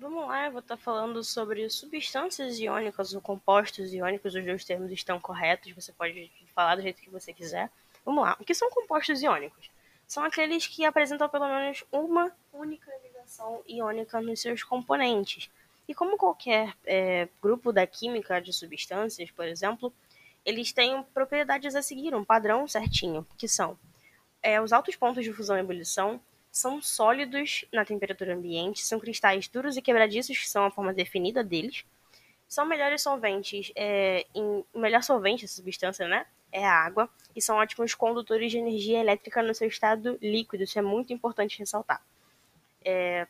Vamos lá, eu vou estar falando sobre substâncias iônicas ou compostos iônicos, os dois termos estão corretos, você pode falar do jeito que você quiser. Vamos lá, o que são compostos iônicos? São aqueles que apresentam pelo menos uma única ligação iônica nos seus componentes. E como qualquer é, grupo da química de substâncias, por exemplo, eles têm propriedades a seguir, um padrão certinho, que são é, os altos pontos de fusão e ebulição, são sólidos na temperatura ambiente, são cristais duros e quebradiços, que são a forma definida deles. São melhores solventes, é, em, o melhor solvente dessa substância, né, é a água, e são ótimos condutores de energia elétrica no seu estado líquido, isso é muito importante ressaltar. É,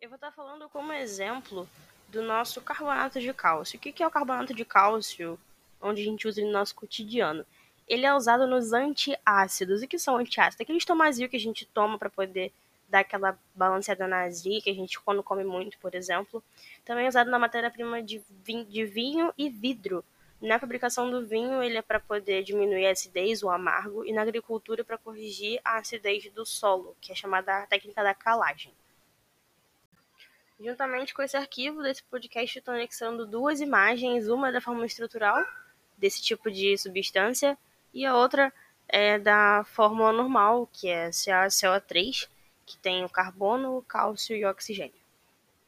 eu vou estar falando como exemplo do nosso carbonato de cálcio. O que é o carbonato de cálcio, onde a gente usa no nosso cotidiano? Ele é usado nos antiácidos. E que são antiácidos? Aqueles tomazinhos que a gente toma para poder dar aquela balanceada na azia, que a gente quando come muito, por exemplo. Também é usado na matéria-prima de de vinho e vidro. Na fabricação do vinho, ele é para poder diminuir a acidez, o amargo, e na agricultura para corrigir a acidez do solo, que é chamada técnica da calagem. Juntamente com esse arquivo desse podcast, estou anexando duas imagens, uma da forma estrutural desse tipo de substância e a outra é da fórmula normal, que é CaCO3, que tem o carbono, o cálcio e o oxigênio.